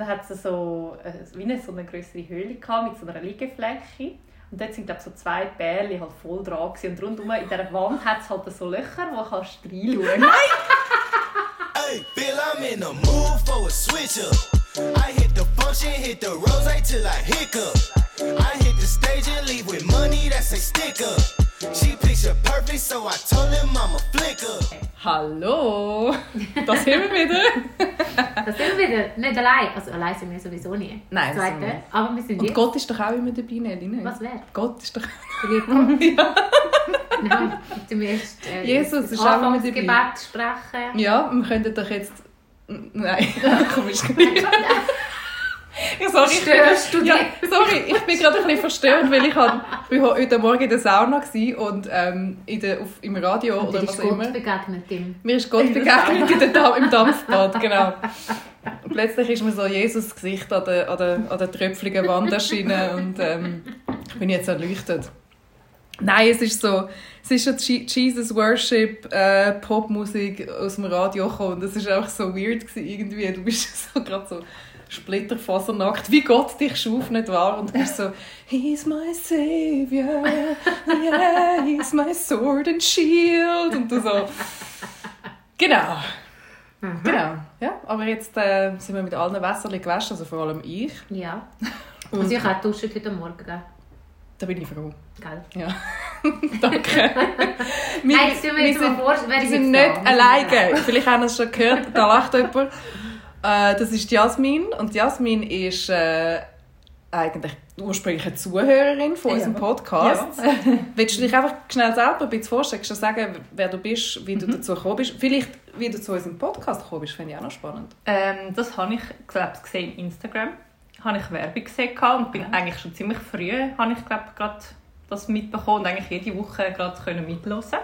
dann hat es so, äh, wie eine, so eine größere Höhle gehabt, mit so einer Liegefläche. Und dort sind glaub, so zwei Bärli halt voll dran gewesen. Und rundum in dieser Wand hat es halt so Löcher, wo du kannst reinschauen Hey, Bill, I'm in the mood for a switch up. I hit the function, hit the rose till I hiccup. I hit the stage and leave with money that's a sticker. She picture perfect, so I told him I'm a flicker. Hallo! Das sind wir wieder. Das sind wir wieder. Nicht allein. Also allein sind wir sowieso nie. Nein, Das Zweite. nicht. Aber wir sind Und jetzt. Gott ist doch auch immer dabei, Nelly, nicht? Was wäre? Gott ist doch... Ja. Nein, zum ersten äh, Jesus ist auch immer dabei. Anfangsgebet sprechen. Ja, wir könnten doch jetzt... Nein, komm, ist gut. Ja, sorry, ich bin, Störst du ja, sorry, ich bin gerade ein bisschen verstört, weil ich, hab, ich war heute Morgen in der Sauna gewesen und ähm, in der, auf, im Radio Und oder was auch immer. begegnet Mir ist Gott begegnet in der Dam im Dampfbad, genau. Und plötzlich ist mir so Jesus Gesicht an der, an der, an der tröpfligen Wand erschienen und ähm, ich bin jetzt erleuchtet. Nein, es ist so, es ist Jesus Worship äh, Popmusik aus dem Radio gekommen und es ist auch so weird gewesen, irgendwie. Du bist so gerade so splitterfasernackt, wie Gott dich schuf, nicht wahr? Und du bist so, He's my Savior, yeah, He's my sword and shield und du so, genau. Genau, ja. Aber jetzt äh, sind wir mit allen Wässerchen gewaschen, also vor allem ich. Ja. Also ich habe duschen heute Morgen, gell? Da bin ich froh. Gell? Ja. Danke. wir, tun wir wir sind nicht? Wir sind alleine. Vielleicht haben wir es schon gehört, da lacht jemand. Äh, das ist die Jasmin. Und die Jasmin ist äh, eigentlich ursprünglich eine Zuhörerin von unserem Podcast. Willst du dich einfach schnell selber ein bisschen vorstellen? Kannst du sagen, wer du bist, wie du Mhm. dazu gekommen bist? Vielleicht, wie du zu unserem Podcast gekommen bist, finde ich auch noch spannend. Ähm, das habe ich glaub, gesehen im Instagram. Habe ich Werbung gesehen und bin eigentlich schon ziemlich früh habe ich glaub, gerade das mitbekommen und eigentlich jede Woche gerade können mithören.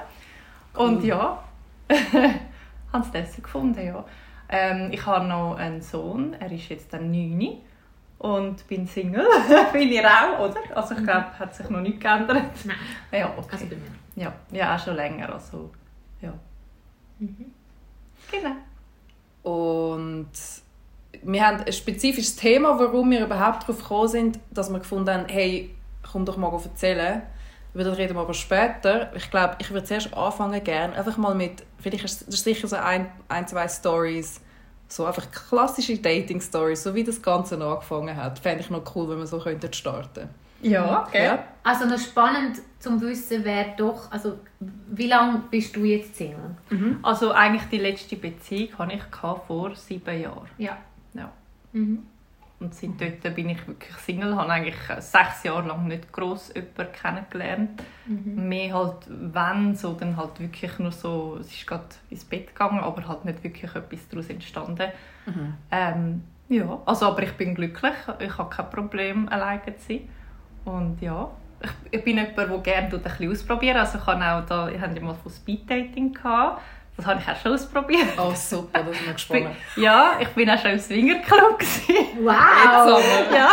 Und ja, habe es deswegen gefunden, ja. Ähm, ich habe noch einen Sohn, er ist jetzt dann 9 und bin Single. bin ich auch, oder? Also ich glaube, hat sich noch nicht geändert. Nein, Ja, okay. also bei mir. Ja, ja, auch schon länger. Also, ja. Genau. Und wir haben ein spezifisches Thema, warum wir überhaupt darauf gekommen sind, dass wir gefunden haben, hey, komm doch mal erzählen. Über das reden wir aber später. Ich glaube, ich würde zuerst anfangen gerne einfach mal mit, vielleicht ist das sicher so ein, ein zwei Stories, so einfach klassische Dating-Stories, so wie das Ganze angefangen hat. Fände ich noch cool, wenn wir so könnten starten Ja, okay. Ja. Also noch spannend zum wissen, wer doch, also wie lange bist du jetzt Single? Also eigentlich die letzte Beziehung hatte ich vor sieben Jahren. Ja. Ja. Mhm. Und seit dort bin ich wirklich Single, habe eigentlich sechs Jahre lang nicht gross jemanden kennengelernt. Mehr halt, wenn, so dann halt wirklich nur so, es ist gerade ins Bett gegangen, aber halt nicht wirklich etwas daraus entstanden. Ähm, ja, also aber ich bin glücklich, ich habe kein Problem, alleine zu sein. Und ja, ich, ich bin jemand, der gerne ein bisschen ausprobieren Also ich habe auch da, ich hatte mal von Speeddating gehabt. Das habe ich auch schon ausprobiert. Oh, super, das ist mir gespannt. ja, ich bin auch schon im Swingerclub. Wow! ja.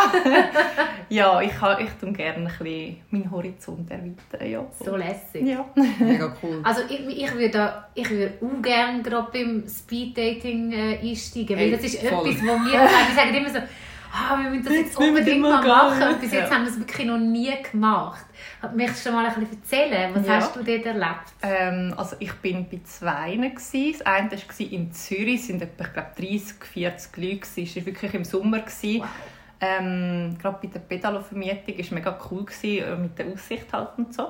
ja, ich, ich tue gerne ein bisschen meinen Horizont erweitern. Ja. So lässig. Ja. Mega cool. Also ich, ich würde da- ich würde auch gerne gerade beim Speeddating äh, einsteigen, weil Hey, das ist voll. etwas, wo wir sagen, wir sagen immer so, ah, wir müssen das jetzt Jetzt unbedingt mal gehen. machen. Und bis jetzt Ja. haben wir es wirklich noch nie gemacht. Möchtest du mal ein bisschen erzählen, was Ja. hast du dort erlebt? Ähm, also ich bin bei zwei. gewesen. Das eine war in Zürich, es waren etwa, ich glaube, 30, 40 Leute. Es war wirklich im Sommer. gewesen. Wow. Ähm, gerade bei der Pedalo-Vermietung war es mega cool gewesen, äh, mit der Aussicht halt und so.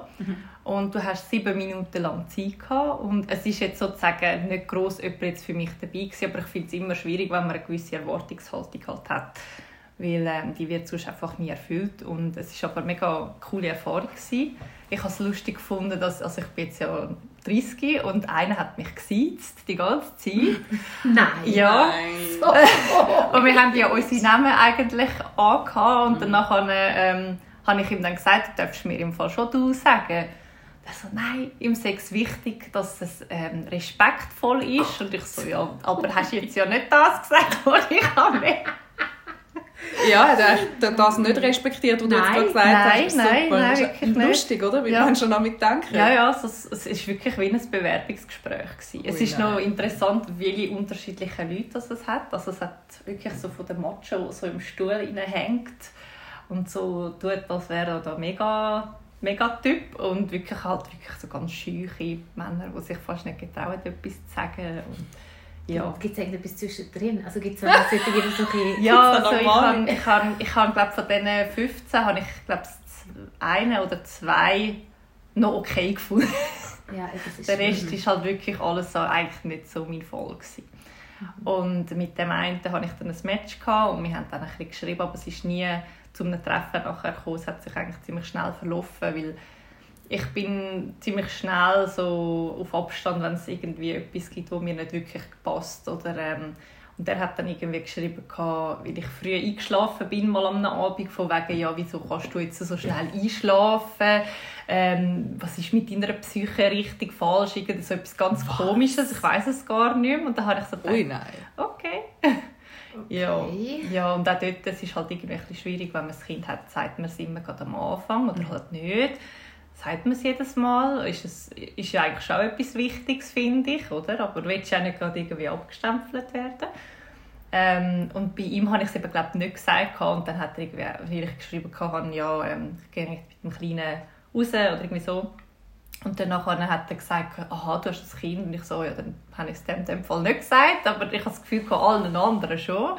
Und du hast sieben Minuten lang Zeit gehabt. und es ist jetzt sozusagen nicht gross jemand jetzt für mich dabei gewesen, aber ich finde es immer schwierig, wenn man eine gewisse Erwartungshaltung halt hat, weil ähm, die wird sonst einfach nie erfüllt und es ist aber eine mega coole Erfahrung gewesen. Ich habe es lustig gefunden, dass also ich bin jetzt ja 30 und einer hat mich gesiezt die ganze Zeit. Nein. Ja. Oh, Und wir haben ja unsere Namen eigentlich angehabt und danach ähm, habe ich ihm dann gesagt, du darfst mir im Fall schon du sagen. Er so, nein, ihm sei es wichtig, dass es ähm, respektvoll ist. Und ich so, ja, aber hast du jetzt ja nicht das gesagt, was ich habe. Ja, hat er das nicht respektiert, was du jetzt Nein, gerade gesagt nein, hast? nein, Super. nein, Das ist wirklich nicht. lustig, oder? Wie Ja. man schon damit denken. Ja, ja, also es, es ist wirklich wie ein Bewerbungsgespräch. Gewesen. Es Ui, ist noch nein. interessant, wie unterschiedliche Leute das es hat. Also es hat wirklich so von dem Macho, der so im Stuhl hängt und so tut, als wäre er da mega, mega Typ und wirklich halt wirklich so ganz scheuche Männer, die sich fast nicht getrauen, etwas zu sagen. Und, ja. Gibt es irgendetwas zwischendrin? Also gibt es wieder so ein Ja, also ich habe, ich habe, ich habe glaube von diesen 15 habe ich glaube eine oder zwei noch okay gefunden. Ja, Der Rest ist halt wirklich alles so, eigentlich nicht so mein Fall gewesen. Und mit dem einen hatte ich dann ein Match gehabt und wir haben dann ein bisschen geschrieben, aber es ist nie zu einem Treffen nachher gekommen. Es hat sich eigentlich ziemlich schnell verlaufen, weil ich bin ziemlich schnell so auf Abstand, wenn es irgendwie etwas gibt, wo mir nicht wirklich passt oder ähm, und der hat dann irgendwie geschrieben, weil ich früh eingeschlafen bin, mal am Abend, von wegen, ja, wieso kannst du jetzt so schnell einschlafen? Ähm, was ist mit deiner Psyche richtig falsch? Irgendwie so etwas ganz Komisches, ich weiß es gar nicht mehr. Und dann habe ich so gedacht, Ui, nein. okay. Ja, Okay. ja, und auch dort, es ist halt irgendwie ein bisschen schwierig, wenn man ein Kind hat, sagt man es immer gerade am Anfang oder halt nicht. Sagt man es jedes Mal? Ist, es, ist ja eigentlich schon etwas Wichtiges, finde ich, oder? Aber willst ja nicht gerade irgendwie abgestempelt werden. Ähm, und bei ihm habe ich es eben, glaube ich, nicht gesagt. Und dann hat er irgendwie, weil geschrieben hatte, ja, ähm, ich gehe mit dem Kleinen raus oder irgendwie so. Und dann nachher hat er gesagt, aha, du hast ein Kind. Und ich so, ja, dann habe ich es in dem Fall nicht gesagt, aber ich habe das Gefühl, allen anderen schon.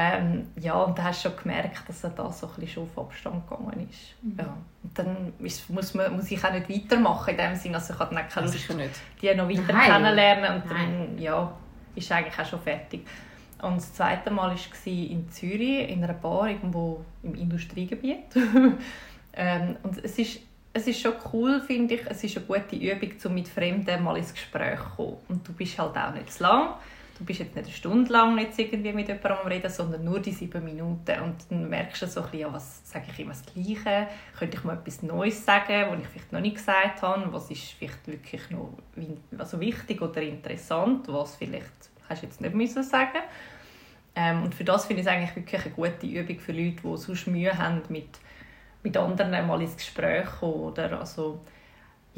Ähm, ja, und dann hast du schon gemerkt, dass er da so ein bisschen schon auf Abstand gegangen ist. Ja. Und dann ist, muss, man, muss ich auch nicht weitermachen in dem Sinne, also ich hatte dann keine Lust, die noch weiter Nein. kennenlernen und dann, ja, ist eigentlich auch schon fertig. Und das zweite Mal war in Zürich, in einer Bar, irgendwo im Industriegebiet. ähm, und es ist, es ist schon cool, finde ich. Es ist eine gute Übung, um mit Fremden mal ins Gespräch zu kommen. Und du bist halt auch nicht zu lang. Du bist jetzt nicht eine Stunde lang jetzt irgendwie mit jemandem am Reden, sondern nur die sieben Minuten. Und dann merkst du so ein bisschen, was sage ich immer das Gleiche? Könnte ich mal etwas Neues sagen, was ich vielleicht noch nicht gesagt habe? Was ist vielleicht wirklich noch also wichtig oder interessant, was vielleicht hast du jetzt nicht müssen sagen ähm, Und für das finde ich es eigentlich wirklich eine gute Übung für Leute, die sonst Mühe haben, mit, mit anderen mal ins Gespräch zu kommen. Oder? Also,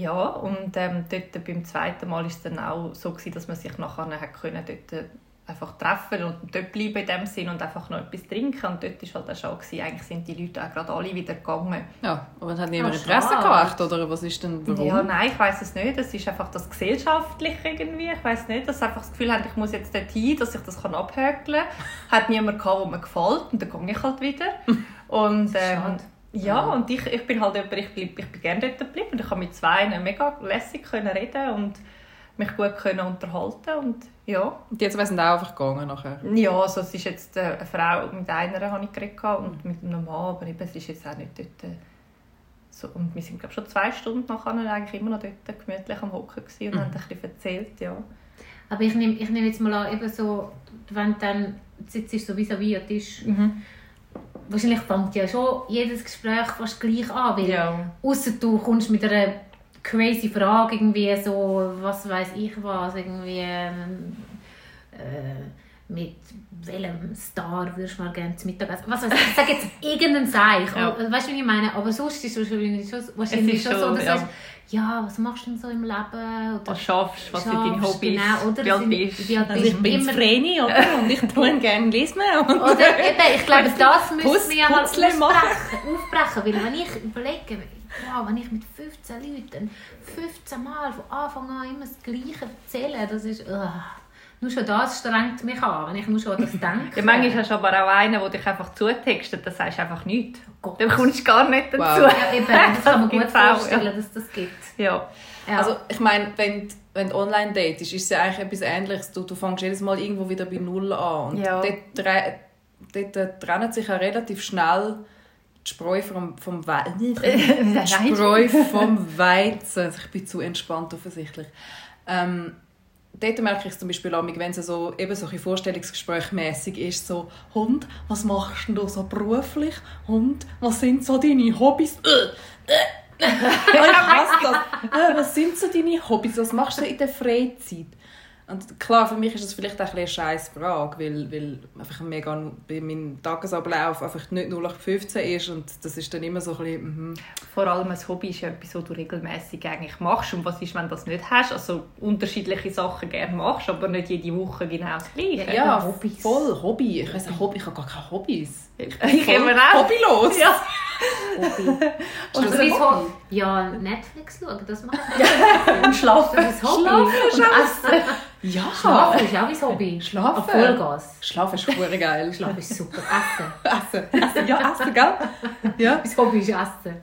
ja, und ähm, dort beim zweiten Mal war es dann auch so, gewesen, dass man sich nachher hat können, dort äh, einfach treffen und dort bleiben in dem Sinn und einfach noch etwas trinken. Und dort war halt auch schon, gewesen, eigentlich sind die Leute auch gerade alle wieder gegangen. Ja, aber hat niemand Interesse gehabt, oder was ist denn, warum? Ja, nein, ich weiß es nicht. Es ist einfach das Gesellschaftliche irgendwie. Ich weiß nicht, dass sie einfach das Gefühl haben, ich muss jetzt dorthin, dass ich das kann abhökeln kann. Hat niemand gehabt, der mir gefällt und dann gehe ich halt wieder. Und, ähm, Ja, und ich, ich bin halt jemand, ich, bleib, ich bin gerne dort geblieben und ich konnte mit zwei mega lässig können reden und mich gut können unterhalten und ja. Und jetzt sind auch einfach gegangen nachher. Ja, also es ist jetzt äh, eine Frau, mit einer habe ich geredet gehabt und mit einem Mann, aber eben, es ist jetzt auch nicht dort äh, so, und wir sind glaube schon zwei Stunden nachher eigentlich immer noch dort gemütlich am Hocken gewesen und haben ein bisschen erzählt, ja. Aber ich nehme ich nehm jetzt mal an, eben so, wenn du dann sitzt so vis-à-vis am Tisch, wahrscheinlich fängt ja schon jedes Gespräch fast gleich an, weil Ja. Ausser du kommst mit einer crazy Frage, irgendwie so, was weiß ich was, irgendwie ähm, äh, mit welchem Star würdest du mal gerne zum Mittag essen? Was weiß ich, ich sage jetzt irgendeinen Seich, Ja. weißt du, wie ich meine? Aber sonst ist es wahrscheinlich schon, wahrscheinlich schon so, dass ja. du sagst, ja, was machst du denn so im Leben? Oder Was schaffst, was sind deine Hobbys, Genau, oder? wie alt bist alt Also ich bin immer, Vreni, oder? Und ich tue gerne lesen. Oder eben, ich glaube, das müssen wir ja mal aufbrechen, aufbrechen. Weil wenn ich überlege, wow, wenn ich mit 15 Leuten 15 Mal von Anfang an immer das Gleiche erzähle, das ist... Uh, nur schon das strengt mich an, wenn ich nur schon an das denke. Ja, manchmal hast du aber auch einen, der dich einfach zutextet, dann sagst du einfach nichts. Gott. Dann kommst du gar nicht dazu. Wow. Ja, eben, das kann man gut gibt's auch, vorstellen, ja. dass das gibt. Ja. Ja. Also ich meine, wenn, du- wenn du online datest, ist es ja eigentlich etwas Ähnliches. Du, du fängst jedes Mal irgendwo wieder bei Null an. Und Ja. dort, tre- dort äh, trennen sich ja relativ schnell die Spreu vom, vom Weizen. die Spreu vom Weizen. Also ich bin zu entspannt offensichtlich. Ähm, dort merke ich es zum Beispiel auch, wenn es so, eben so ein Vorstellungsgesprächmäßig ist, so «Hund, was machst denn du so beruflich? Hund, was sind so deine Hobbys?» Äh, äh. ich hasse das. Äh, was sind so deine Hobbys? Was machst du in der Freizeit? Und klar, für mich ist das vielleicht auch ein bisschen eine scheiß Frage, weil, weil einfach mega bei meinem Tagesablauf einfach nicht 0815 ist und das ist dann immer so ein bisschen, mhm. Vor allem ein Hobby ist ja etwas, was du regelmäßig eigentlich machst. Und was ist, wenn du das nicht hast? Also unterschiedliche Sachen gerne machst, aber nicht jede Woche genau das Gleiche. Ja, Hobbys. voll Hobby. Ich weiß nicht, Hobby, ich habe gar keine Hobbys. Ich bin eben auch. hobbylos. Ja. Hobby. Ist Und das so ein wie Hobby? so, ja, Netflix schauen, das mache ich. Und schlafen. Das ist Hobby. Schlafen ist Und auch- Essen. Ja. Schlafen ist auch mein Hobby. Schlafen. Auf Vollgas. Schlafen ist verdammt geil. Schlafen ist super. Essen. Essen. Essen. Ja, essen, gell? Ja. Mein Hobby ist Essen.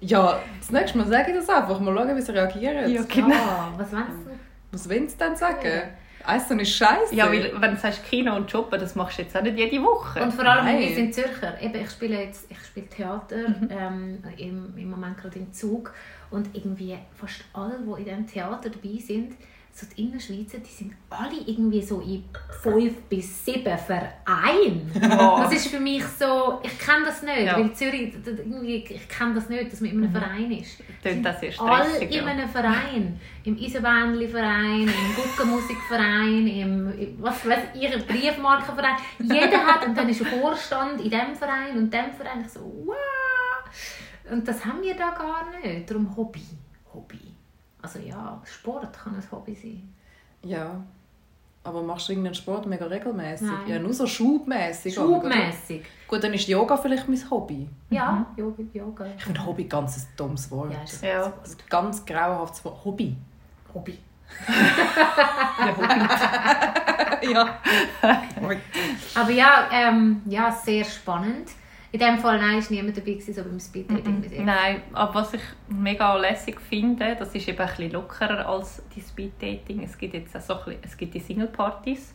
Ja, das nächste Mal sage ich das einfach. Mal schauen, wie sie reagieren. Ja, genau. Ah, was meinst du? Was wollen sie denn sagen? Essen ist scheiße. Ja, weil wenn du sagst Kino und Shoppen, das machst du jetzt auch nicht jede Woche. Und vor allem, Nein. wir sind Zürcher. Eben, ich spiele jetzt ich spiele Theater, ähm, im, im Moment gerade im Zug. Und irgendwie fast alle, die in diesem Theater dabei sind, so die Innerschweizer, die sind alle irgendwie so in fünf bis sieben Vereinen. Wow. Das ist für mich so, ich kenne das nicht, Ja. weil Zürich, ich kenne das nicht, dass man in einem Verein ist. Tönt das sehr Alle in ja. einem Verein. Im Eisenbähnli-Verein, im Guckenmusikverein, im, im was weiß ich, ihrem Briefmarkenverein. Jeder hat, und dann ist ein Vorstand in diesem Verein und dem Verein. Ich so, wow! Und das haben wir da gar nicht. Darum Hobby. Hobby. Also ja, Sport kann ein Hobby sein. Ja. Aber machst du irgendeinen Sport mega regelmäßig? Ja, nur so schubmäßig. Schubmäßig. Gut, dann ist Yoga vielleicht mein Hobby. Ja, Yoga, Yoga. Ich finde Hobby ganz ein dummes Wort. Ja, ist Ja. Ein ganz grauenhaftes Wort. Hobby. Hobby. ja. Aber ja, ähm, ja, sehr spannend. In dem Fall nein, ist niemand dabei gewesen, so beim Speeddating bis jetzt. Nein, aber was ich mega lässig finde, das ist eben ein bisschen lockerer als die Speeddating. Es gibt jetzt auch so ein bisschen, es gibt die Single-Partys.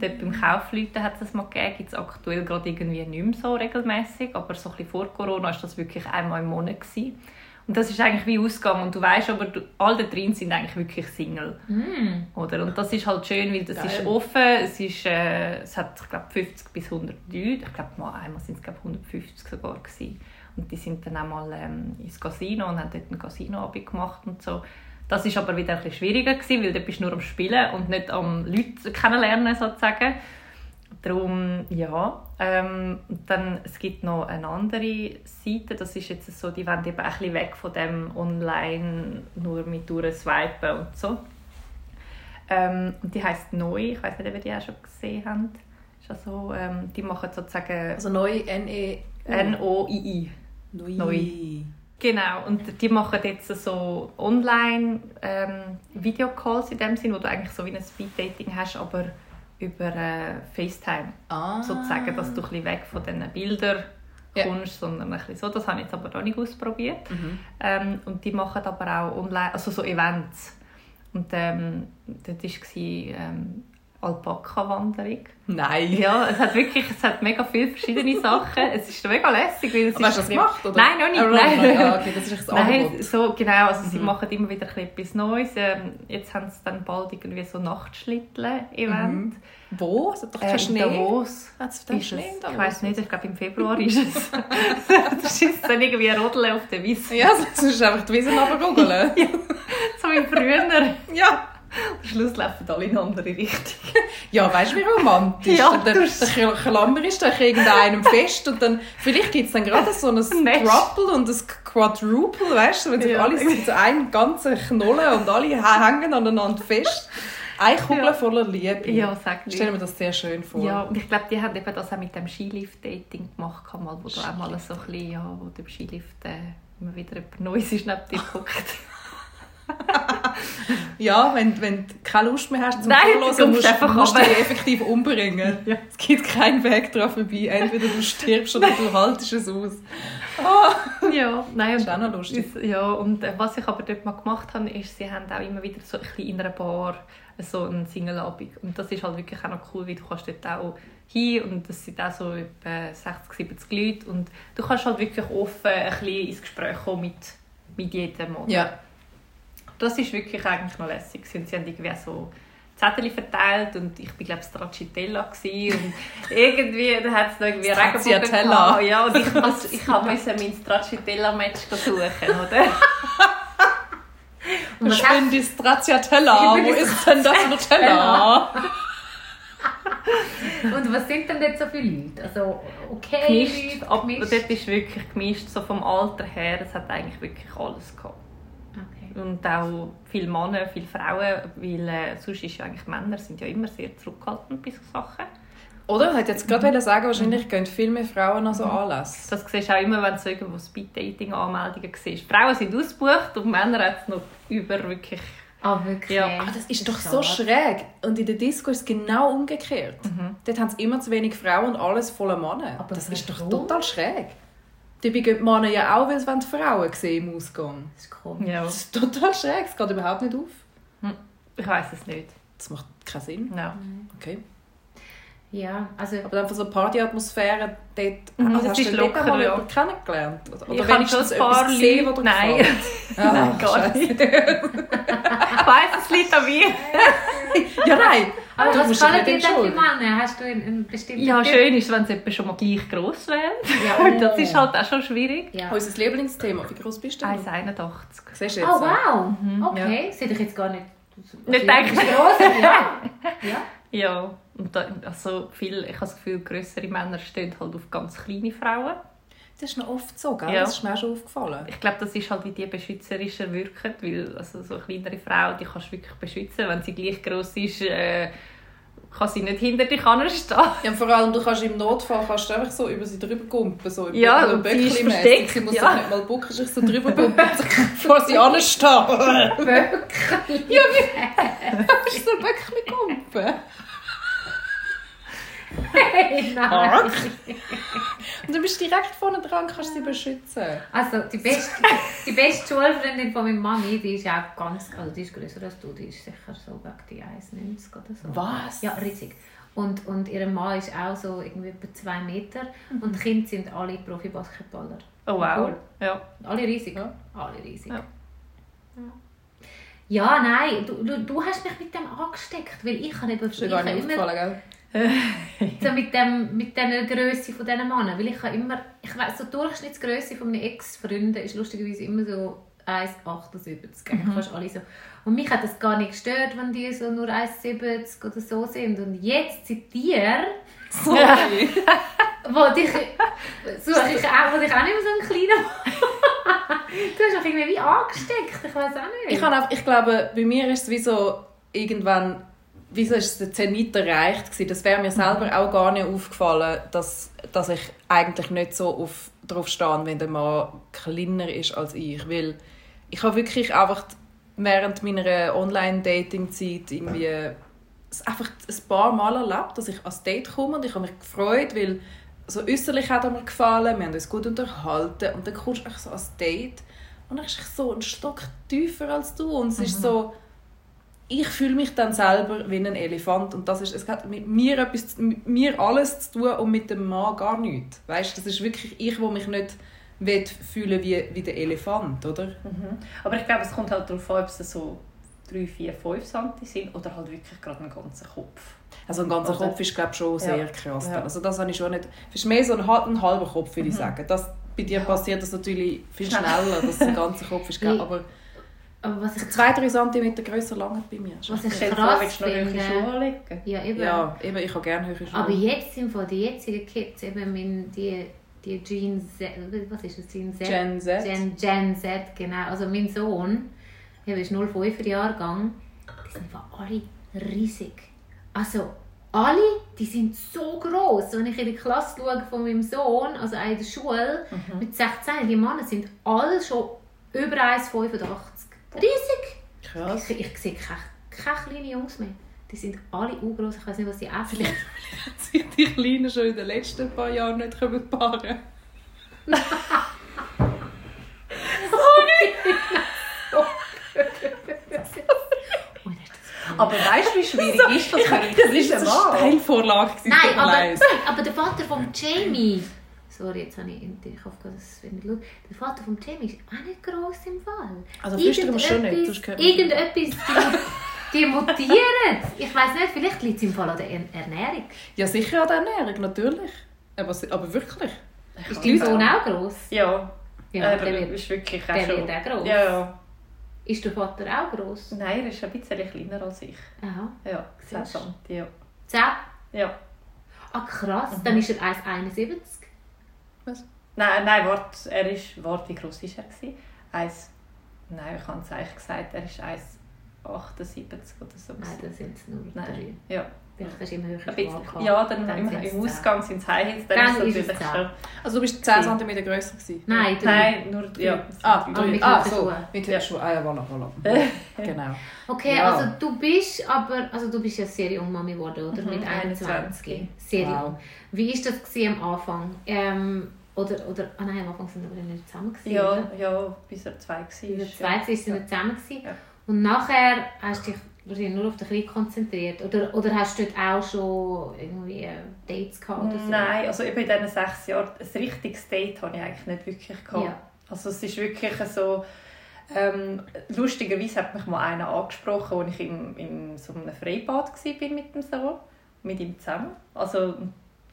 Dort beim Kaufleuten hat es das mal gegeben, gibt es aktuell gerade irgendwie nicht mehr so regelmäßig, aber so ein bisschen vor Corona war das wirklich einmal im Monat. Gewesen. Und das ist eigentlich wie Ausgang und du weißt aber, du, alle da drin sind eigentlich wirklich Single. Mm. Oder? Und das ist halt schön, weil das Geil. ist offen, es, ist, äh, es hat ich glaube 50 bis 100 Leute, ich glaube mal einmal sind es glaube 150 sogar gewesen. Und die sind dann auch mal ähm, ins Casino und haben dort einen Casinoabend gemacht und so. Das ist aber wieder ein bisschen schwieriger gewesen, weil du bist nur am Spielen und nicht am Leute kennenlernen sozusagen. Darum, ja. Ähm, dann, es gibt noch eine andere Seite, das ist jetzt so, die wollen eben ein bisschen weg von dem Online, nur mit durchswipen und so. Ähm, und die heisst Neu, ich weiß nicht, ob ihr die auch schon gesehen habt. Ist also, ähm, die machen sozusagen Also neu N-E... N-O-I-I. Neu. Neu. Genau, und die machen jetzt so online ähm, Videocalls in dem Sinn, wo du eigentlich so wie ein Speed-Dating hast, aber über äh, FaceTime Ah. sozusagen, dass du ein bisschen weg von diesen Bildern Ja. kommst, sondern ein bisschen so. Das habe ich jetzt aber noch nicht ausprobiert. Mhm. Ähm, und die machen aber auch online, also so Events. Und ähm, dort war ähm, Alpaka-Wanderung. Nein. Ja, es hat wirklich, es hat mega viele verschiedene Sachen. Es ist mega lässig, weil es Aber ist hast du das gemacht? Oder? Nein, noch nicht. Nein. Ah, okay, das ist ein Nein, Angebot. so, genau, also sie Mhm. machen immer wieder ein bisschen etwas Neues. Ähm, jetzt haben sie dann bald irgendwie so Nachtschlitteln-Event. Mhm. Wo? Es hat doch Äh, keinen in Schnee. Davos. Hat es denn Ist Schnee es, in Davos? ich weiß nicht, ich glaube im Februar ist es. das ist dann irgendwie ein Rodeln auf der Wiese. Ja, sonst ist einfach die Wiese runterruggeln. So wie früher. ja. Am Schluss laufen alle in eine andere Richtung. Ja, weißt du, wie romantisch? Ja, der, der Klammer ist doch irgendeinem fest und dann vielleicht gibt es dann gerade so ein. Thruple und ein Quadruple, weißt du, wenn sich Ja. alle sind so ein ganzer Knolle und alle hängen aneinander fest. Eine Kugel Ja. voller Liebe. Ja, sag Ich stelle mir das sehr schön vor. Ja, und ich glaube, die haben eben das auch mit dem Skilift-Dating gemacht, mal, wo du auch mal so ein bisschen, ja, wo du im Skilift äh, immer wieder jemand Neues ist neben dir guckt. Ja, wenn, wenn du keine Lust mehr hast zum Nein, kommst musst, einfach musst du dich effektiv umbringen. Ja. Es gibt keinen Weg daran vorbei. Entweder du stirbst oder du haltest es aus. Ah, ja, nein, das ist auch noch lustig. Ja, und äh, was ich aber dort mal gemacht habe, ist, sie haben auch immer wieder so ein bisschen in einer Bar so einen Single-Abend. Und das ist halt wirklich auch noch cool, weil du kannst dort auch hin und das sind auch so etwa 60, 70 Leute und du kannst halt wirklich offen ein bisschen ins Gespräch kommen mit, mit jedem. oder? Ja. Das ist wirklich eigentlich noch lässig. sie haben irgendwie so Zettel verteilt und ich war glaube Stracciatella und irgendwie da hat es noch irgendwie Regenbogen Stracciatella. gehabt. Ja, und ich, muss, ich musste mein Stracciatella-Match suchen, oder? Und Ich bin die Stracciatella. Bin Wo ist denn das Nutella? Und was sind denn dort so viele Leute? Also, okay, Gemischt, Leute, aber gemischt. dort ist wirklich gemischt, so vom Alter her, es hat eigentlich wirklich alles gehabt. Und auch viele Männer, viele Frauen, weil äh, sonst ist ja eigentlich Männer sind ja immer sehr zurückhaltend bei solchen Sachen. Oder? Ich hätte jetzt gerade wollen sagen, wahrscheinlich gehen viel mehr Frauen an so Anlässe. Das siehst du auch immer, wenn du so irgendwo Speed-Dating-Anmeldungen siehst. Frauen sind ausgebucht und Männer hat es noch über wirklich... Ah, wirklich? Ja. Ah, das ist doch so schräg. Und in der Disco ist es genau umgekehrt. Dort haben sie immer zu wenig Frauen und alles voller Männer. Aber das ist doch total schräg. Die Männer ja auch, weil sie Frauen sehen im Ausgang. Das ist komisch. Ja, Das ist total schräg. Es geht überhaupt nicht auf. ich weiß es nicht. Das macht keinen Sinn. Ja. Okay. Ja, also... Aber dann von so Partyatmosphäre dort... Mhm, also hast du dort locker, mal ja. jemanden kennengelernt? Oder, Ich oder habe schon ein paar gesehen, Leute- Nein. Ah, Nein, gar Scheiße. nicht. Ich weiss, es liegt an mir. Ja, nein. Aber du was nicht dir denn für. Männer? Hast du einen, einen bestimmten Ja, schön ist, wenn es etwa schon mal gleich gross wäre. Ja. Das ist halt auch schon schwierig. Ja. Unser Lieblingsthema. Wie groß bist du? 1,81. Siehst du jetzt? Oh, wow. Mhm. Okay, das hätte ich jetzt gar nicht... Nicht gedacht. groß, ja. ja. Ja, und da, also viel, ich habe das Gefühl, grössere Männer stehen halt auf ganz kleine Frauen. Das ist noch oft so, gell? Ja. Das ist mir auch schon aufgefallen. Ich glaube, das ist halt, wie die beschützerischer wirken, weil also so eine kleinere Frau, die kannst du wirklich beschützen. Wenn sie gleich gross ist, äh, kann sie nicht hinter dich anstehen. Ja, vor allem, du kannst im Notfall kannst du einfach so über sie drüber kumpen, so Ja, so und sie ist versteckt, Sie muss ja. sich nicht mal bucken, sich so drüber kumpen, vor sie anstehen. ja, wie ist so ein Böckli kumpen? Hey, nein. Und du bist direkt vorne dran, kannst sie beschützen. Also, die beste, die beste Schulfreundin von meiner Mami, die ist auch ganz... Also, die ist größer als du. Die ist sicher so gegen die 1,90 oder so. Was? Ja, riesig. Und, und ihr Mann ist auch so irgendwie etwa 2 Meter. Und die Kinder sind alle Profi-Basketballer. Oh wow. Cool. Ja. Alle riesig. Ja. Alle riesig. Ja. Ja, nein, du, du, du hast mich mit dem angesteckt, weil ich habe eben ich nicht immer aufgefallen, gell? So mit dem mit dieser Größe von diesen Männern, weil ich habe immer, ich weiß so die Durchschnittsgröße von meinen Ex-Freunden ist lustigerweise immer so 1,78, mhm. fast alle so. Und mich hat das gar nicht gestört, wenn die so nur 1,70 oder so sind. Und jetzt seit dir, Sorry. wo dich, suche ich auch, wo dich auch nicht mehr so ein kleiner Du hast mich irgendwie wie angesteckt, ich weiß auch nicht. Ich, einfach, ich glaube, bei mir ist es wie so, irgendwann, wieso ist der Zenit erreicht gewesen. Das wäre mir selber auch gar nicht aufgefallen, dass, dass ich eigentlich nicht so auf, drauf stehe, wenn der Mann kleiner ist als ich. Weil ich habe wirklich einfach während meiner Online-Dating-Zeit irgendwie es einfach ein paar Mal erlebt, dass ich ans Date komme und ich habe mich gefreut, weil so äußerlich hat er mir gefallen, wir haben uns gut unterhalten und dann kommst du einfach so ans Date und dann ist ich so ein Stock tiefer als du und es ist so ich fühle mich dann selber wie ein Elefant und das ist es hat mit mir etwas mit mir alles zu tun und mit dem Mann gar nichts. Weißt das ist wirklich ich wo mich nicht will fühlen wie wie der Elefant oder? Aber ich glaube, es kommt halt darauf an, ob es so 3, 4, 5 cm sind oder halt wirklich gerade einen ganzen Kopf. also ein ganzer Oder- Kopf ist glaube schon sehr Ja. krass Ja. also das habe ich schon nicht es ist mehr so ein, halb- ein halber Kopf würde ich sagen. Das bei dir passiert das natürlich viel schneller dass ein ganzer Kopf ist aber Aber was ich, zwei drei Zentimeter größer lange bei mir was ich krass willst du noch finde... höhere Schuhe anlegen? Ja, eben. ja eben ich habe gerne höhere Schuhe Aber jetzt sind von den jetzigen Kids eben mein, die, die Gen Z, was ist das, Gen Z? Gen Z. Gen, Gen Z, genau. Also mein Sohn, er ist 05er Jahrgang, die sind einfach alle riesig. Also alle, die sind so groß. Wenn ich in die Klasse schaue von meinem Sohn, also auch in der Schule, mit 16, die Männer sind alle schon über 1,85. Riesig! krass Ich, ich sehe keine, keine kleinen Jungs mehr. Die sind alle groß. Ich weiß nicht, was sie essen. sich die Kleinen schon in den letzten paar Jahren nicht können paaren Oh, das das Aber weißt du, wie schwierig ist das einen Das ist eine? Steilvorlage. Nein, aber, aber der Vater von Jamie. Sorry, jetzt habe ich. Ich hoffe, dass es nicht schaut. Der Vater von Jamie ist auch nicht gross im Fall. Also flüstern wir schon nicht, Irgendetwas- sonst die, die mutieren. Ich weiß nicht, vielleicht liegt es im Fall an der Er- Ernährung. Ja, sicher an der Ernährung, natürlich. Aber, aber wirklich. Ist dein Sohn auch gross? Ja, Ja, er der wird, ist wirklich auch der schon... wird auch gross. Ja, ja. Ist der Vater auch gross? Nein, er ist ein bisschen kleiner als ich. Aha. Ja, 10 Siehst du? cm. Ja. 10? ja. Ah, krass. Dann ist er 1,71. Nein, nein, warte, er ist, warte, wie groß war er? Eins, nein, ich habe es eigentlich gesagt, er ist 1,78 oder so. Nein, dann sind es nur drei. Ja. Vielleicht hast du immer höhere Ein bisschen, ja, dann, Dann im, im 10. Ausgang sind es High Heels, dann, Dann ist es natürlich 10. schon... Also du bist 10 cm grösser gewesen? Nein, drei. Nein, nur, ja. Ah, drei. Aber mit ah so, mit Hütenschuhen. Ah ja, voilà, voilà. genau. Okay, Ja. also du bist aber, also du bist ja sehr jung Mami geworden, oder? Mhm, Mit 21. 21. Sehr Wow. jung. Wie war das gewesen am Anfang? Ähm, oder, oder, ah nein, am Anfang sind wir nicht zusammen gewesen, Ja, oder? ja, bis er zwei war. In der ja. zweiten sind wir zusammen gewesen. Ja. Und nachher hast du dich wahrscheinlich nur auf den konzentriert. Oder, oder hast du dort auch schon irgendwie äh, Dates gehabt oder so? Nein, also eben in diesen sechs Jahren, ein richtiges Date habe ich eigentlich nicht wirklich gehabt. Ja. Also es ist wirklich so, ähm, lustigerweise hat mich mal einer angesprochen, als ich in, in so einem Freibad war mit dem Sohn, mit ihm zusammen. Also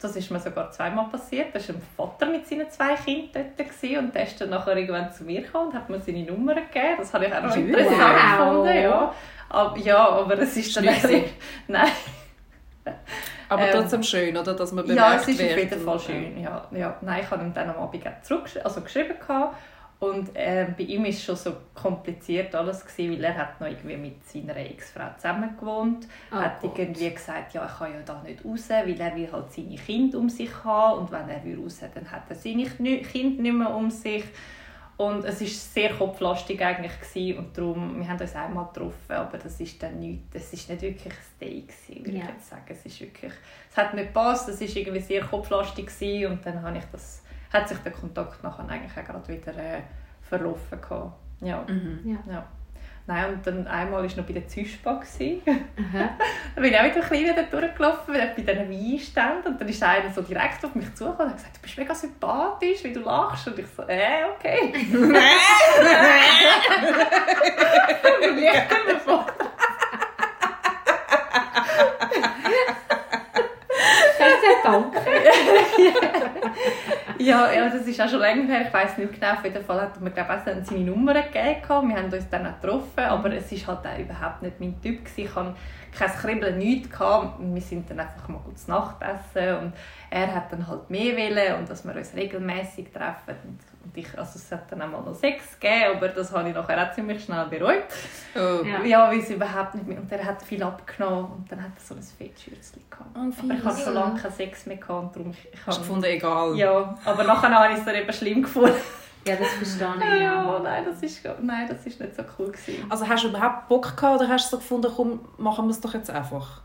das ist mir sogar zweimal passiert. Da war ein Vater mit seinen zwei Kindern dort und der ist dann nachher irgendwann zu mir gekommen und hat mir seine Nummer gegeben. Das habe ich auch noch Wow. interessant gefunden. Ja. Aber, ja, aber es ist dann... Schlüssig. Nein. Aber Ähm, trotzdem schön, oder? Dass man bemerkt Ja, es ist auf jeden Fall schön. Ja, ja. Nein, ich habe ihm dann am Abend zurückgesch- also geschrieben. Gehabt. Und ähm, bei ihm war es schon so kompliziert alles, gewesen, weil er hat noch irgendwie mit seiner Ex-Frau zusammen gewohnt. Oh hat Gott. irgendwie gesagt, ja, ich kann ja da nicht raus, weil er will halt seine Kinder um sich haben. Und wenn er will raus dann hat er seine Kinder nicht mehr um sich. Und es war sehr kopflastig eigentlich gewesen. und darum, wir haben uns einmal getroffen, aber das ist dann nicht, das ist nicht wirklich ein Date gewesen, würde Ja. ich jetzt sagen. Es ist wirklich, es hat nicht gepasst, es war irgendwie sehr kopflastig gewesen und dann habe ich das, hat sich der Kontakt nachher eigentlich auch gerade wieder äh, verlaufen gehabt. Ja. Mhm. Ja. ja. Nein, und dann einmal war noch bei der. Aha. Dann bin ich auch mit dem Kleinen dort durchgelaufen, bei diesen Weinständen. Und dann ist einer so direkt auf mich zugekommen und hat gesagt, du bist mega sympathisch, wie du lachst. Und ich so, äh, okay. Wie danken? Ja, ja, das ist auch schon länger her. Ich weiß nicht genau. Auf jeden Fall hat mir glaube ich, seine Nummer gegeben. Wir haben uns dann auch getroffen. Aber es war halt auch überhaupt nicht mein Typ. Ich hatte kein Kribbeln, nichts. Wir sind dann einfach mal gut zu Nacht essen. Und er hat dann halt mehr wollen und dass wir uns regelmäßig treffen. Und und ich, also es hat dann auch mal noch Sex gegeben, aber das habe ich nachher auch ziemlich schnell bereut. Oh. Ja. Ja, weil es überhaupt nicht mehr... Und er hat viel abgenommen und dann hat er so ein Fettschürzchen gehabt. Oh, aber ich hatte schon lange keinen Sex mehr gehabt und darum... Ich, ich Hast du habe- gefunden, egal? ja, aber nachher habe ich es dann eben schlimm gefunden. Ja, das verstehe ich. Ja, Ja. nein, das ist, nein, das ist nicht so cool gewesen. Also hast du überhaupt Bock gehabt oder hast du so gefunden, komm, machen wir es doch jetzt einfach?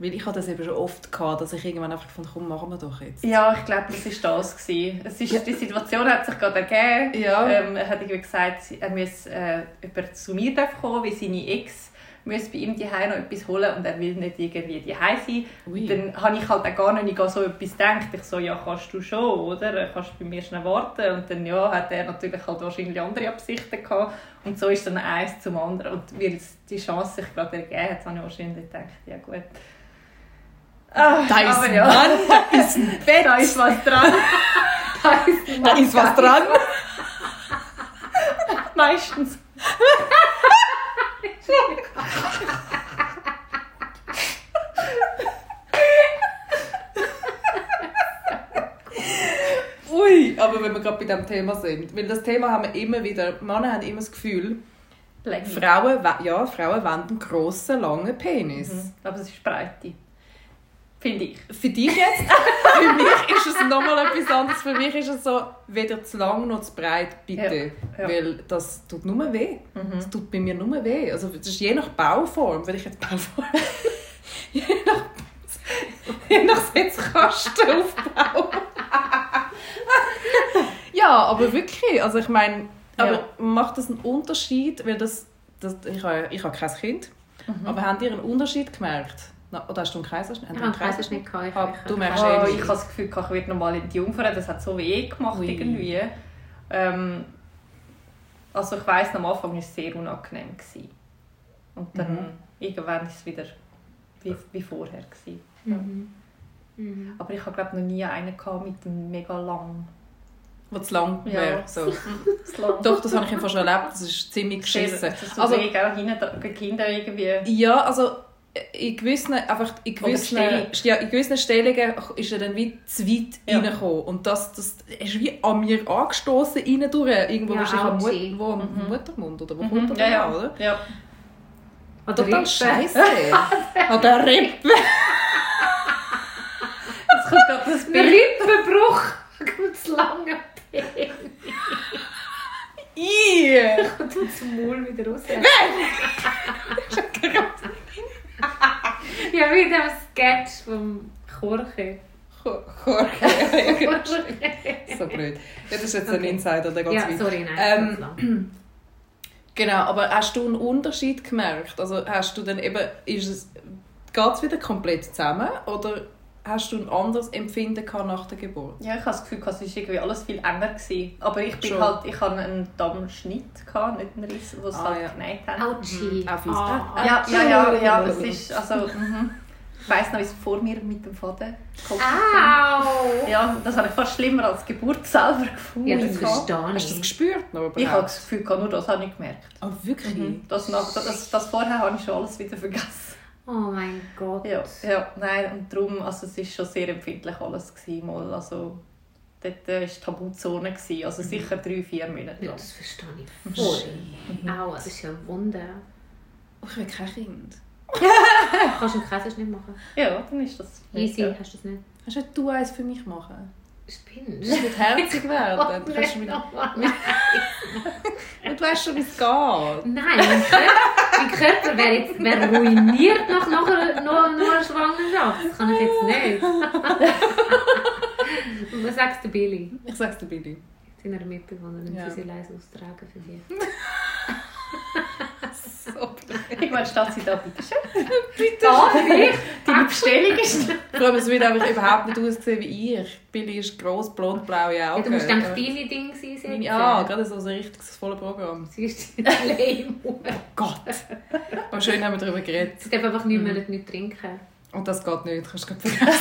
Weil ich hatte das eben schon oft gehabt, dass ich irgendwann einfach gefunden komm, machen wir doch jetzt. Ja, ich glaube, das war das. Gewesen. Es ist, Die Situation hat sich gerade ergeben. Ja. Ähm, er hat irgendwie gesagt, er müsse äh, über zu mir kommen, weil seine Ex müsse bei ihm die noch etwas holen und er will nicht irgendwie die sein. Ui. Dann habe ich halt auch gar nicht so etwas gedacht. Ich so, ja, kannst du schon, oder? Kannst du bei mir schnell warten? Und dann ja, hat er natürlich halt wahrscheinlich andere Absichten gehabt. Und so ist dann eins zum anderen. Und weil es die Chance sich gerade ergeben hat, habe ich wahrscheinlich gedacht, ja gut. Ah, Da ist ja. Mann, da ist ein Bett, Da ist was dran. da ist was dran. Meistens. Ui, aber wenn wir gerade bei diesem Thema sind, weil das Thema haben wir immer wieder, Männer haben immer das Gefühl. Frauen, ja, Frauen wollen einen grossen, langen Penis. Mhm. Aber es ist Breite. Finde ich. Für dich jetzt, für mich ist es nochmal etwas anderes. Für mich ist es so, weder zu lang noch zu breit, bitte. Ja, ja. Weil das tut nur weh. Mhm. Das tut bei mir nur weh. Also das ist je nach Bauform, wenn ich jetzt Bauform... je nach, je nach Setzkastenaufbau. ja, aber wirklich. Also ich meine, aber Ja. macht das einen Unterschied? Weil das, das, ich habe ich habe kein Kind. Mhm. Aber habt ihr einen Unterschied gemerkt? Na, oder hast du einen Kaiserschnitt? Ich habe einen Kaiserschnitt gehabt. ich- Ah, ich- du merkst Oh, ich habe das Gefühl, ich werde nochmal in die Jungfrau. Das hat so weh gemacht Ui. irgendwie. Ähm, also ich weiss, am Anfang war es sehr unangenehm. Gewesen. Und dann Mhm. irgendwann ist es wieder wie, wie vorher. Gewesen. Ja. Mhm. Mhm. Aber ich habe glaube noch nie einen gehabt mit einem mega lang. was zu lang Ja. wäre. So. Doch, das habe ich einfach schon erlebt. Das ist ziemlich geschissen. Das ist so Also, also, auch hinten, die Kinder irgendwie... ja, also in gewissen, einfach in gewissen, ja, in gewissen Stellungen ist er dann wie zu weit Ja. reingekommen. Und das, das ist wie an mir angestoßen rein durch. Irgendwo Ja, wahrscheinlich am, Mut, wo, am Muttermund oder wo kommt er Mhm. Ja, ja. an, oder? ja. Oder Total Rippen. scheiße. An der Rippe. Es kommt gerade das Der Bild. Rippenbruch. Kommt das lange Penis. Ih! Und das Maul wieder raus. ja, wie in dem Sketch vom Chorche. Jorge. so blöd. Ja, das ist jetzt ein Okay. Insider, der geht Ja, weit. sorry, nein. Ähm. Genau, aber hast du einen Unterschied gemerkt? Also hast du dann eben, ist es, geht es wieder komplett zusammen oder hast du ein anderes Empfinden gehabt nach der Geburt? Ja, ich habe das Gefühl, es war irgendwie alles viel enger. Gewesen. Aber ich bin Schon. halt, ich hatte einen Dammschnitt, gehabt, nicht einen Riss, wo sie Ah, halt ja. haben. Ouchie. Auch fies. Ah. Ja, ja, ja, ja, es ist, also, mhm. Ich weiss noch, wie es vor mir mit dem Faden gekommen Au! Ja, das habe ich fast schlimmer als die Geburt selber gefunden. Ja, das verstehe Hast du das ich. gespürt? Noch ich habe überhaupt? das Gefühl, nur das habe ich gemerkt. Oh, wirklich? Mhm. Das, nach, das, das vorher habe ich schon alles wieder vergessen. Oh mein Gott. Ja, ja nein, und darum, also es war schon sehr empfindlich alles. Gewesen, mal. Also, dort war Tabuzone, gewesen, also sicher drei, vier Monate Ja, lang. das verstehe ich voll. Au, das ist ja ein Wunder. Oh, ich will kein Kind. Kannst du einen Kaiserschnitt machen? Ja, dann ist das... Easy, Ja. hast du das nicht? Hast nicht du eins für mich machen? Spinnst Das wird herzig werden. Du, kannst mit, und du weißt schon, wie es geht. Nein, mein Körper, mein Körper wäre jetzt wäre ruiniert nach noch einer, noch, noch einer Schwangerschaft. Das kann ich jetzt nicht. Und Was sagst du, Billy? Ich sag's dir, Billy. Seiner Mitbewohnerin, ja. sie leise austragen für dich. So. Irgendwann steht sie da, bitte schön. Ich? Deine Bestellung ist... Vor allem, es wird einfach überhaupt nicht aussehen wie ich. Billy ist gross, blond, blaue Ja, Augen. du musst dann deine Dinge einsetzen. Meine, ah, gerade so ein richtiges volles Programm. Sie ist lame. Gott. Aber schön haben wir darüber geredet. Sie darf einfach nicht mehr nicht trinken. Und das geht nicht, kannst du vergessen.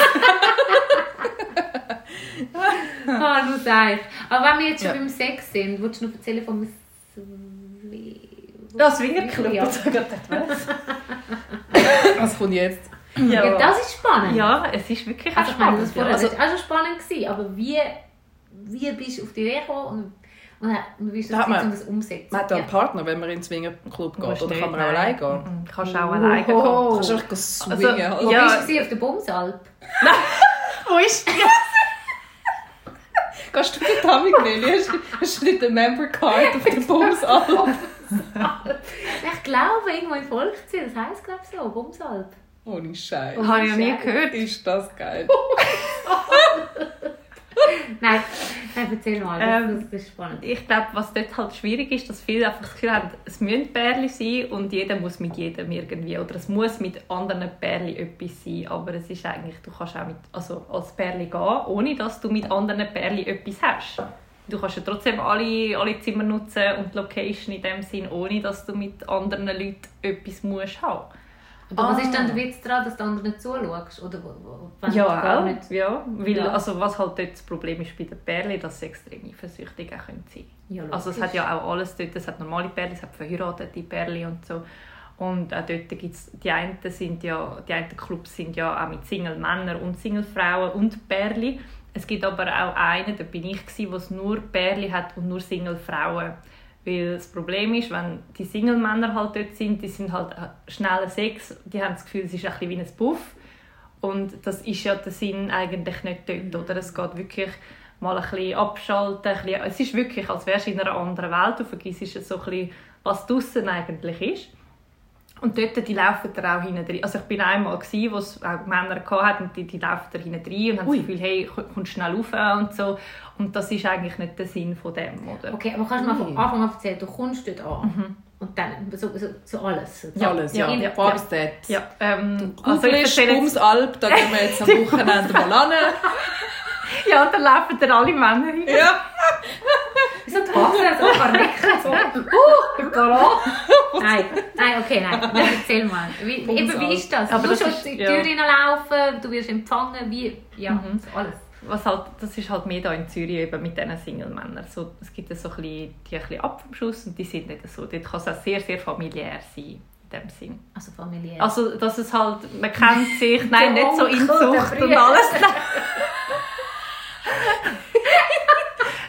Ah, du sagst. Aber wenn wir jetzt schon Ja. beim Sex sind, willst du noch erzählen vom Das Swingerclub. Ja. Ja. Ich dachte, was? Was kommt jetzt? Ja, das ist spannend. Ja, es ist wirklich Also, ich meine, das spannend. ja. also, also spannend gewesen, aber wie, wie bist du auf die Idee gekommen und, und, wie ist Da das man- um das umsetzen? Man hat da einen ja. Partner, wenn man in den Swingerclub geht. Oder kann man auch nein. allein gehen? Mhm, Kannst auch alleine gehen. Oh. Kannst du einfach swingen. Also, oder? Wo Ja. bist du auf der Bumsalp? Wo ist die? Gehst du mit Tammy Nelly? Hast, du nicht eine Member-Card auf der Bums an? Ich glaube, irgendwo in Volksziel, das heisst glaube ich so, Bumsalp. Ohne Scheiß. Oh. Habe ich noch nie gehört. Ist das geil. Nein, nein, erzähl mal, das, Ähm, das ist spannend. Ich glaube, was dort halt schwierig ist, dass viele einfach das Gefühl haben, es müssen Pärchen sein und jeder muss mit jedem irgendwie, oder es muss mit anderen Pärchen etwas sein, aber es ist eigentlich, du kannst auch mit, also als Pärchen gehen, ohne dass du mit anderen Pärchen etwas hast. Du kannst ja trotzdem alle, alle Zimmer nutzen und die Location in dem Sinn, ohne dass du mit anderen Leuten etwas musst haben. Aber was Ah. ist dann der Witz daran, dass du anderen zuschaust? Oder wenn du Ja, gar auch. nicht... Ja, weil, Ja. Also was halt dort das Problem ist bei den Pärchen, dass sie extrem eifersüchtig auch können sein Ja, Also es logisch. hat ja auch alles dort, es hat normale Pärchen, es hat verheiratete Pärchen und so. Und auch dort gibt's, die einen sind ja, die einen Clubs sind ja auch mit Single-Männern und Single-Frauen und Pärchen. Es gibt aber auch einen, da bin ich wo es nur Pärchen hat und nur Single-Frauen. Weil das Problem ist, wenn die Single-Männer halt dort sind, die sind halt schneller Sex, die haben das Gefühl, es ist ein bisschen wie ein Buff. Und das ist ja der Sinn eigentlich nicht dort, oder? Es geht wirklich mal ein bisschen abschalten. Ein bisschen, es ist wirklich, als wärst du in einer anderen Welt. Du vergisst so ein bisschen, was draussen eigentlich ist. Und dort, die laufen da auch hinten rein. Also ich bin einmal gsi, wo es auch Männer hatten und die, die laufen da hinten rein und haben Ui. das Gefühl, hey, komm schnell rauf und so. Und das ist eigentlich nicht der Sinn von dem, oder? Okay, aber kannst du mal von. Anfang an erzählen, du kommst dort an und dann so, so, so alles. So Ja, Alles, ja. ja, ja. ja. Z. Ja, ähm, Also ich erzähle jetzt- Bumsalp, da gehen wir jetzt am Wochenende mal an. Ja, dann laufen da alle Männer hin. Ja. So die Haare, so verrecken, so. Uh, Corona. Nein, nein, okay, nein. Erzähl mal. Wie, eben, wie ist das? Aber du das schon ist- in die ja. Tür hineinlaufen, du wirst empfangen, wie... Ja, Mhm. alles. was halt, das ist halt mehr da in Zürich eben mit diesen Single-Männern. So, es gibt so ein bisschen, die ein bisschen ab vom Schuss und die sind nicht so. Dort kann es auch sehr, sehr familiär sein, in dem Sinn. Also familiär. Also, dass es halt, man kennt sich, nein, nicht so Inzucht der und alles.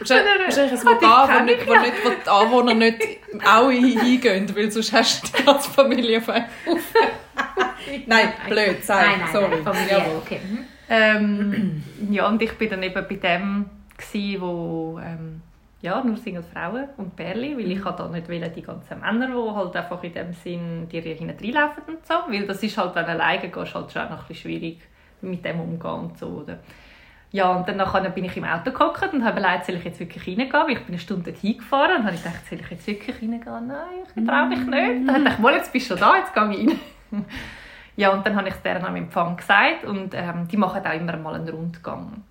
Wahrscheinlich ein Ah, die Lokal, wo nicht, wo, nicht, wo die Anwohner nicht auch hin- hingehen, weil sonst hast du die ganze Familie auf einen Haufen. Nein, blöd, sag, Nein, nein, sorry. nein, Jawohl. okay. Mhm. Ähm, ja, und ich bin dann eben bei dem, gsi, wo ähm, ja, nur Single-Frauen und Bärli, weil ich halt da nicht will, die ganzen Männer, die halt einfach in dem Sinn dir hinten reinlaufen und so, weil das ist halt, wenn du alleine gehst, halt schon auch noch ein bisschen schwierig mit dem umgehen und so, oder? Ja, und dann nachher bin ich im Auto gehockt und habe überlegt, soll ich jetzt wirklich reingehen, weil ich bin eine Stunde dorthin gefahren und habe ich gedacht, soll ich jetzt wirklich reingehen? Nein, ich traue mich nicht. Dann habe ich mal, jetzt bist du schon da, jetzt gehe ich rein. Ja, und dann habe ich es deren am Empfang gesagt und ähm, die machen auch immer mal einen Rundgang.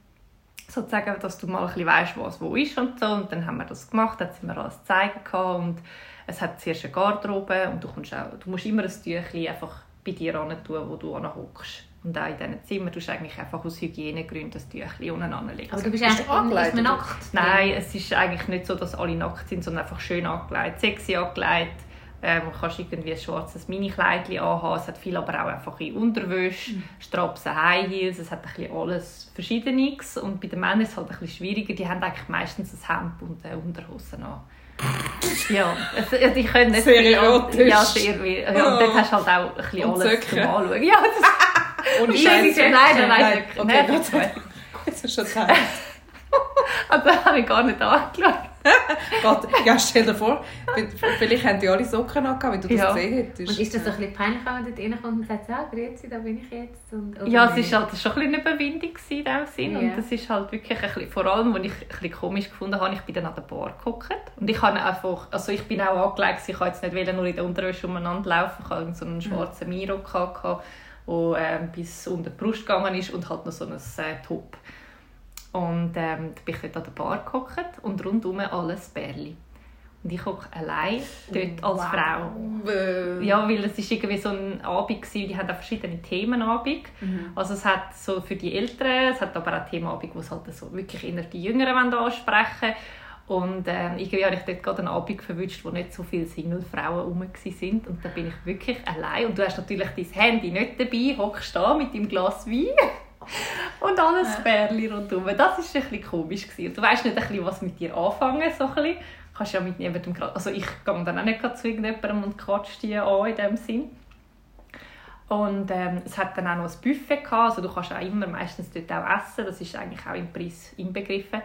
Sozusagen, dass du mal ein bisschen weißt, was wo ist und so. Und dann haben wir das gemacht, dann sind wir alles zeigen gehabt und es hat zuerst eine Garderobe und du, kommst auch, du musst immer ein Tüchlein einfach bei dir ran tun, wo du hockst. Und auch in diesen Zimmern tust du eigentlich einfach aus Hygienegründen das Tüchlein unten anlegen. Aber du bist eigentlich angelegt, ist man nackt. Nein, es ist eigentlich nicht so, dass alle nackt sind, sondern einfach schön angelegt, sexy angelegt. Ähm, du kannst irgendwie ein schwarzes Mini-Kleidchen anhaben. Es hat viel aber auch einfach in Unterwäsche, Mhm. Strapsen, High Heels. Es hat ein bisschen alles Verschiedenes. Und bei den Männern ist es halt ein bisschen schwieriger. Die haben eigentlich meistens ein Hemd und eine Unterhose an. ja, also die können nicht Sehr viel erotisch. Ja, sehr. Ja, und dort hast du halt auch ein bisschen Und alles Söcke. zum Anschauen. Ja, das Ohne Ich- Scheiß. Nein, nein, nein, Okay, Gott, nein. Das ist schon Zeit. also, das habe ich gar nicht angeschaut. Gott, ja, stell dir vor, vielleicht haben die alle Socken angehabt, wenn du das Ja. gesehen hättest. Und ist das so ein bisschen peinlich, wenn man dort reinkommt und sagt, ah, grüezi, da bin ich jetzt? Und, oder Ja, es war halt schon ein bisschen eine Überwindung in dem Sinn. Ja. Und das ist halt wirklich ein bisschen, vor allem, was ich ein bisschen komisch gefunden habe, ich bin dann an der Bar gehockt. Und ich habe einfach, also ich bin auch angelegt, ich wollte jetzt nicht nur in der Unterwäsche umeinander laufen. Ich hatte so einen schwarzen Miro, gehabt, der ähm, bis unter die Brust gegangen ist und halt noch so ein äh, Top. Und ähm, da bin ich dort an der Bar gehockt und rundum alles Bärli. Und ich hocke allein dort als Wow. Frau. Ja, weil es ist irgendwie so ein Abend gewesen, die haben auch verschiedene Themenabend. Also es hat so für die Älteren, es hat aber auch Themenabend, wo es halt so wirklich eher die Jüngeren wollen ansprechen und ähm, irgendwie habe ich dort gerade einen Abend verwünscht, wo nicht so viele Single-Frauen rum sind und da bin ich wirklich allein und du hast natürlich dein Handy nicht dabei, hockst da mit deinem Glas Wein und alles Bärli rundherum. Das war ein bisschen komisch. Gewesen. Du weißt nicht, ein bisschen, was mit dir anfangen so ein bisschen. Kannst ja mit niemandem gerade... Also ich gehe dann auch nicht zu irgendjemandem und quatsche die an in dem Sinn. Und ähm, es hat dann auch noch ein Buffet gehabt, also du kannst auch immer meistens dort auch essen, das ist eigentlich auch im Preis inbegriffen.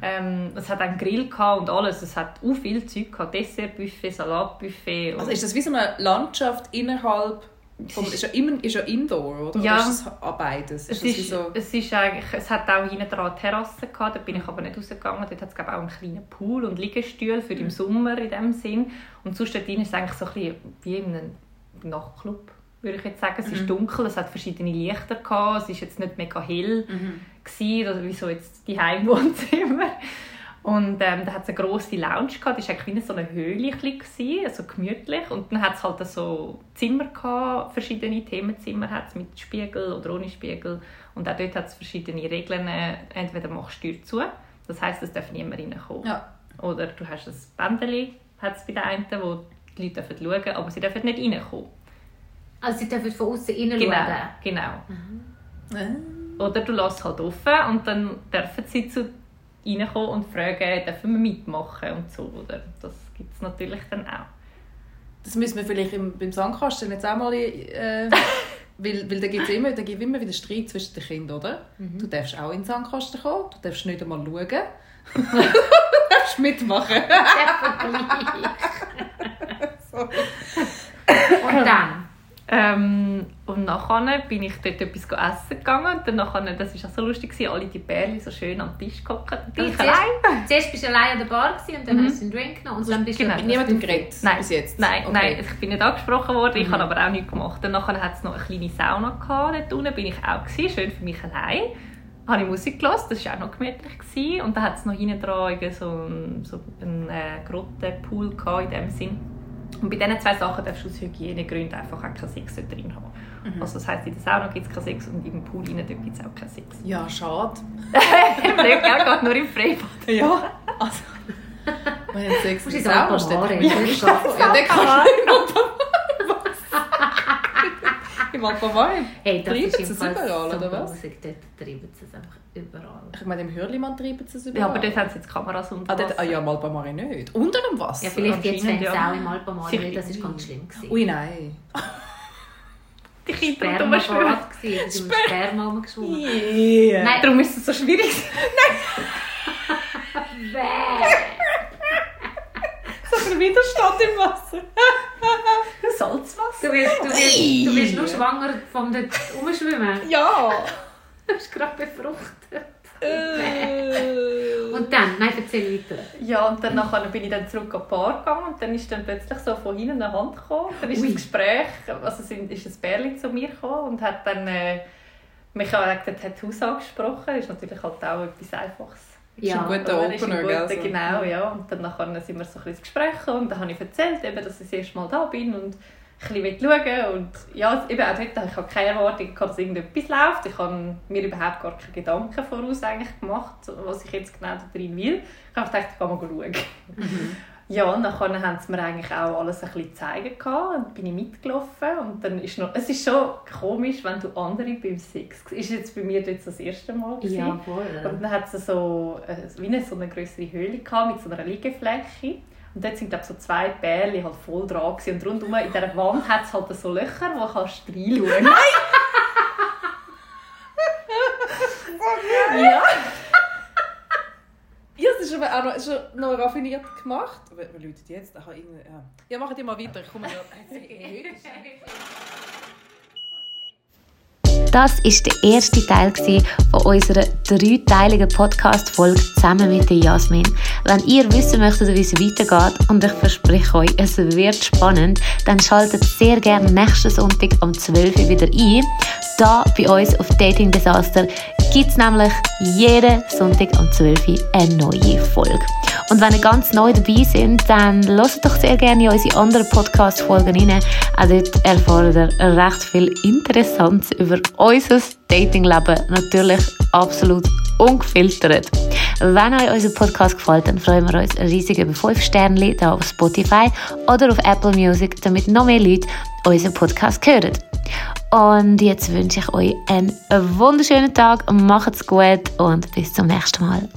Ähm, es hat einen Grill gehabt und alles, es hat auch viel Zeug gehabt, Dessertbuffet, Salatbuffet. Also ist das wie so eine Landschaft innerhalb vom, ist ja, immer, ist ja Indoor, oder? Ja. Oder ist es auch beides? es, das wie ist, so, es ist eigentlich, es hat auch hinten dran eine Terrasse gehabt, da bin ich aber nicht rausgegangen. Dort hat es glaube auch einen kleinen Pool und Liegestühle für den Sommer in dem Sinn. Und sonst dort drin ist es eigentlich so ein bisschen wie in einem Nachtclub, würde ich jetzt sagen. Es ist dunkel, es hat verschiedene Lichter gehabt, es ist jetzt nicht mega hell gewesen, oder wie so jetzt die Heimwohnzimmer. Und ähm, da hat es eine grosse Lounge gehabt, das war eigentlich wie so eine Höhle, gewesen, also gemütlich. Und dann hat es halt so Zimmer gehabt, verschiedene Themenzimmer hat's mit Spiegel oder ohne Spiegel. Und auch dort hat es verschiedene Regeln, entweder machst du die Tür zu, das heisst, es darf niemand reinkommen. ja. Oder du hast ein Bändeli, hat es bei den einen, wo die Leute dürfen schauen aber sie dürfen nicht reinkommen. Also sie dürfen von außen rein Genau, schauen. genau. Äh, Oder du lässt halt offen und dann dürfen sie zu reinkommen und fragen, dürfen wir mitmachen und so. Oder? Das gibt es natürlich dann auch. Das müssen wir vielleicht im, beim Sandkasten jetzt auch mal... Äh, weil, weil da gibt es immer, da immer wieder Streit zwischen den Kindern, oder? Mhm. Du darfst auch in den Sandkasten kommen, du darfst nicht einmal schauen. du darfst mitmachen. Und dann? Ähm, und nachher bin ich dort etwas essen gegangen und dann nachher, das war auch so lustig, gewesen, alle die Bärli so schön am Tisch und Also ich zuerst, allein. zuerst bist du allein an der Bar gewesen und dann Mhm. hast du einen Drink genommen und dann bist Genau. du... Mit niemandem geredet Nein, bis jetzt? nein, Okay. nein, ich bin nicht angesprochen worden, ich habe aber auch nichts gemacht. Dann nachher hat es noch eine kleine Sauna gehabt, dort unten bin ich auch gewesen, schön für mich allein. Habe ich Musik gehört, das war auch noch gemütlich. Gewesen. Und dann hat es noch hinten dran so einen, so einen äh, Grottenpool gehabt, in dem Sinn. Und bei diesen zwei Sachen darfst du aus Hygienegründen einfach auch keinen Sex dort drin haben. Mhm. Also das heisst, in der Sauna gibt es keinen Sex und im Pool rein gibt es auch keinen Sex. Ja, schade. Im Leben geht nur im Freibad. Ja, also... Wir haben Sex in der Sauna, steht- ja, das geht. Ja, der kann nicht Im Alpamare? Hey, das ist im es Fall so oder was? Dort treiben sie es einfach überall. Ich meine, im Hürlimann treiben sie es überall. Ja, aber dort haben sie jetzt Kameras unter Ah, dort, Wasser. ah ja, im Alpamare nicht. Unter dem Wasser? Ja, vielleicht jetzt fängt es ja. auch im Alpamare, weil das ist ganz schlimm. gewesen. Ui, nein. Die Kinder und rumschwimmen. Spermabad gewesen, da sind wir Sperma rumgeschwommen. Yeah. Nein, Darum ist es so schwierig. So viel Widerstand im Wasser. Salzwasser. Du wirst, du, wirst, du wirst nur schwanger vom dort rumschwimmen. Ja. Du bist gerade befruchtet. Äh. Und dann, nein, erzähl weiter. Ja, und dann nachher bin ich dann zurück an die Bar gegangen und dann ist dann plötzlich so von hinten eine Hand gekommen. Dann ist Ui. ein Gespräch, also sind, ist ein Bärli zu mir gekommen und hat dann äh, mich auch wegen Tattoos angesprochen. Das ist natürlich halt auch etwas Einfaches. ein guter Oder? Ist ein Opener, guter, gell, so. Genau, ja. Und dann nachher sind wir so ein bisschen ins Gespräch und dann habe ich erzählt, eben, dass ich das erste Mal da bin und ein bisschen schauen und ja, eben auch dort ich habe keine Erwartung dass irgendetwas läuft. Ich habe mir überhaupt gar keine Gedanken voraus eigentlich gemacht, was ich jetzt genau da drin will. Ich habe gedacht, ich kann mal schauen. Ja, und dann haben sie mir eigentlich auch alles ein bisschen zeigen gehabt und bin ich mitgelaufen und dann ist noch, es ist schon komisch, wenn du andere beim Sex, ist jetzt bei mir jetzt das erste Mal gewesen. Ja, voll. Und dann hat sie so, äh, wie eine, so eine größere Höhle gehabt, mit so einer Liegefläche. Und dort sind glaub, so zwei Bärli halt voll dran gewesen. Und rundum in dieser Wand hat es halt so Löcher, wo du kannst reinschauen kannst. ja. Ja, es ist aber auch noch, ist schon noch raffiniert gemacht. Aber wir läuten jetzt, irgendwie- ja. Ja, machen die mal weiter. Ich komme ja. Das ist der erste Teil von unserer dreiteiligen Podcast-Folge zusammen mit der Jasmin. Wenn ihr wissen möchtet, wie es weitergeht, und ich verspreche euch, es wird spannend, dann schaltet sehr gerne nächsten Sonntag um 12 Uhr wieder ein. Da bei uns auf Dating Disaster gibt es nämlich jeden Sonntag um 12 Uhr eine neue Folge. Und wenn ihr ganz neu dabei seid, dann lasst doch sehr gerne in unsere anderen Podcast-Folgen rein. Auch dort erfahrt ihr recht viel Interessantes über unser Datingleben. Natürlich absolut ungefiltert. Wenn euch unser Podcast gefällt, dann freuen wir uns riesig über 5 Sterne hier auf Spotify oder auf Apple Music, damit noch mehr Leute unseren Podcast hören. Und jetzt wünsche ich euch einen wunderschönen Tag, macht's gut und bis zum nächsten Mal.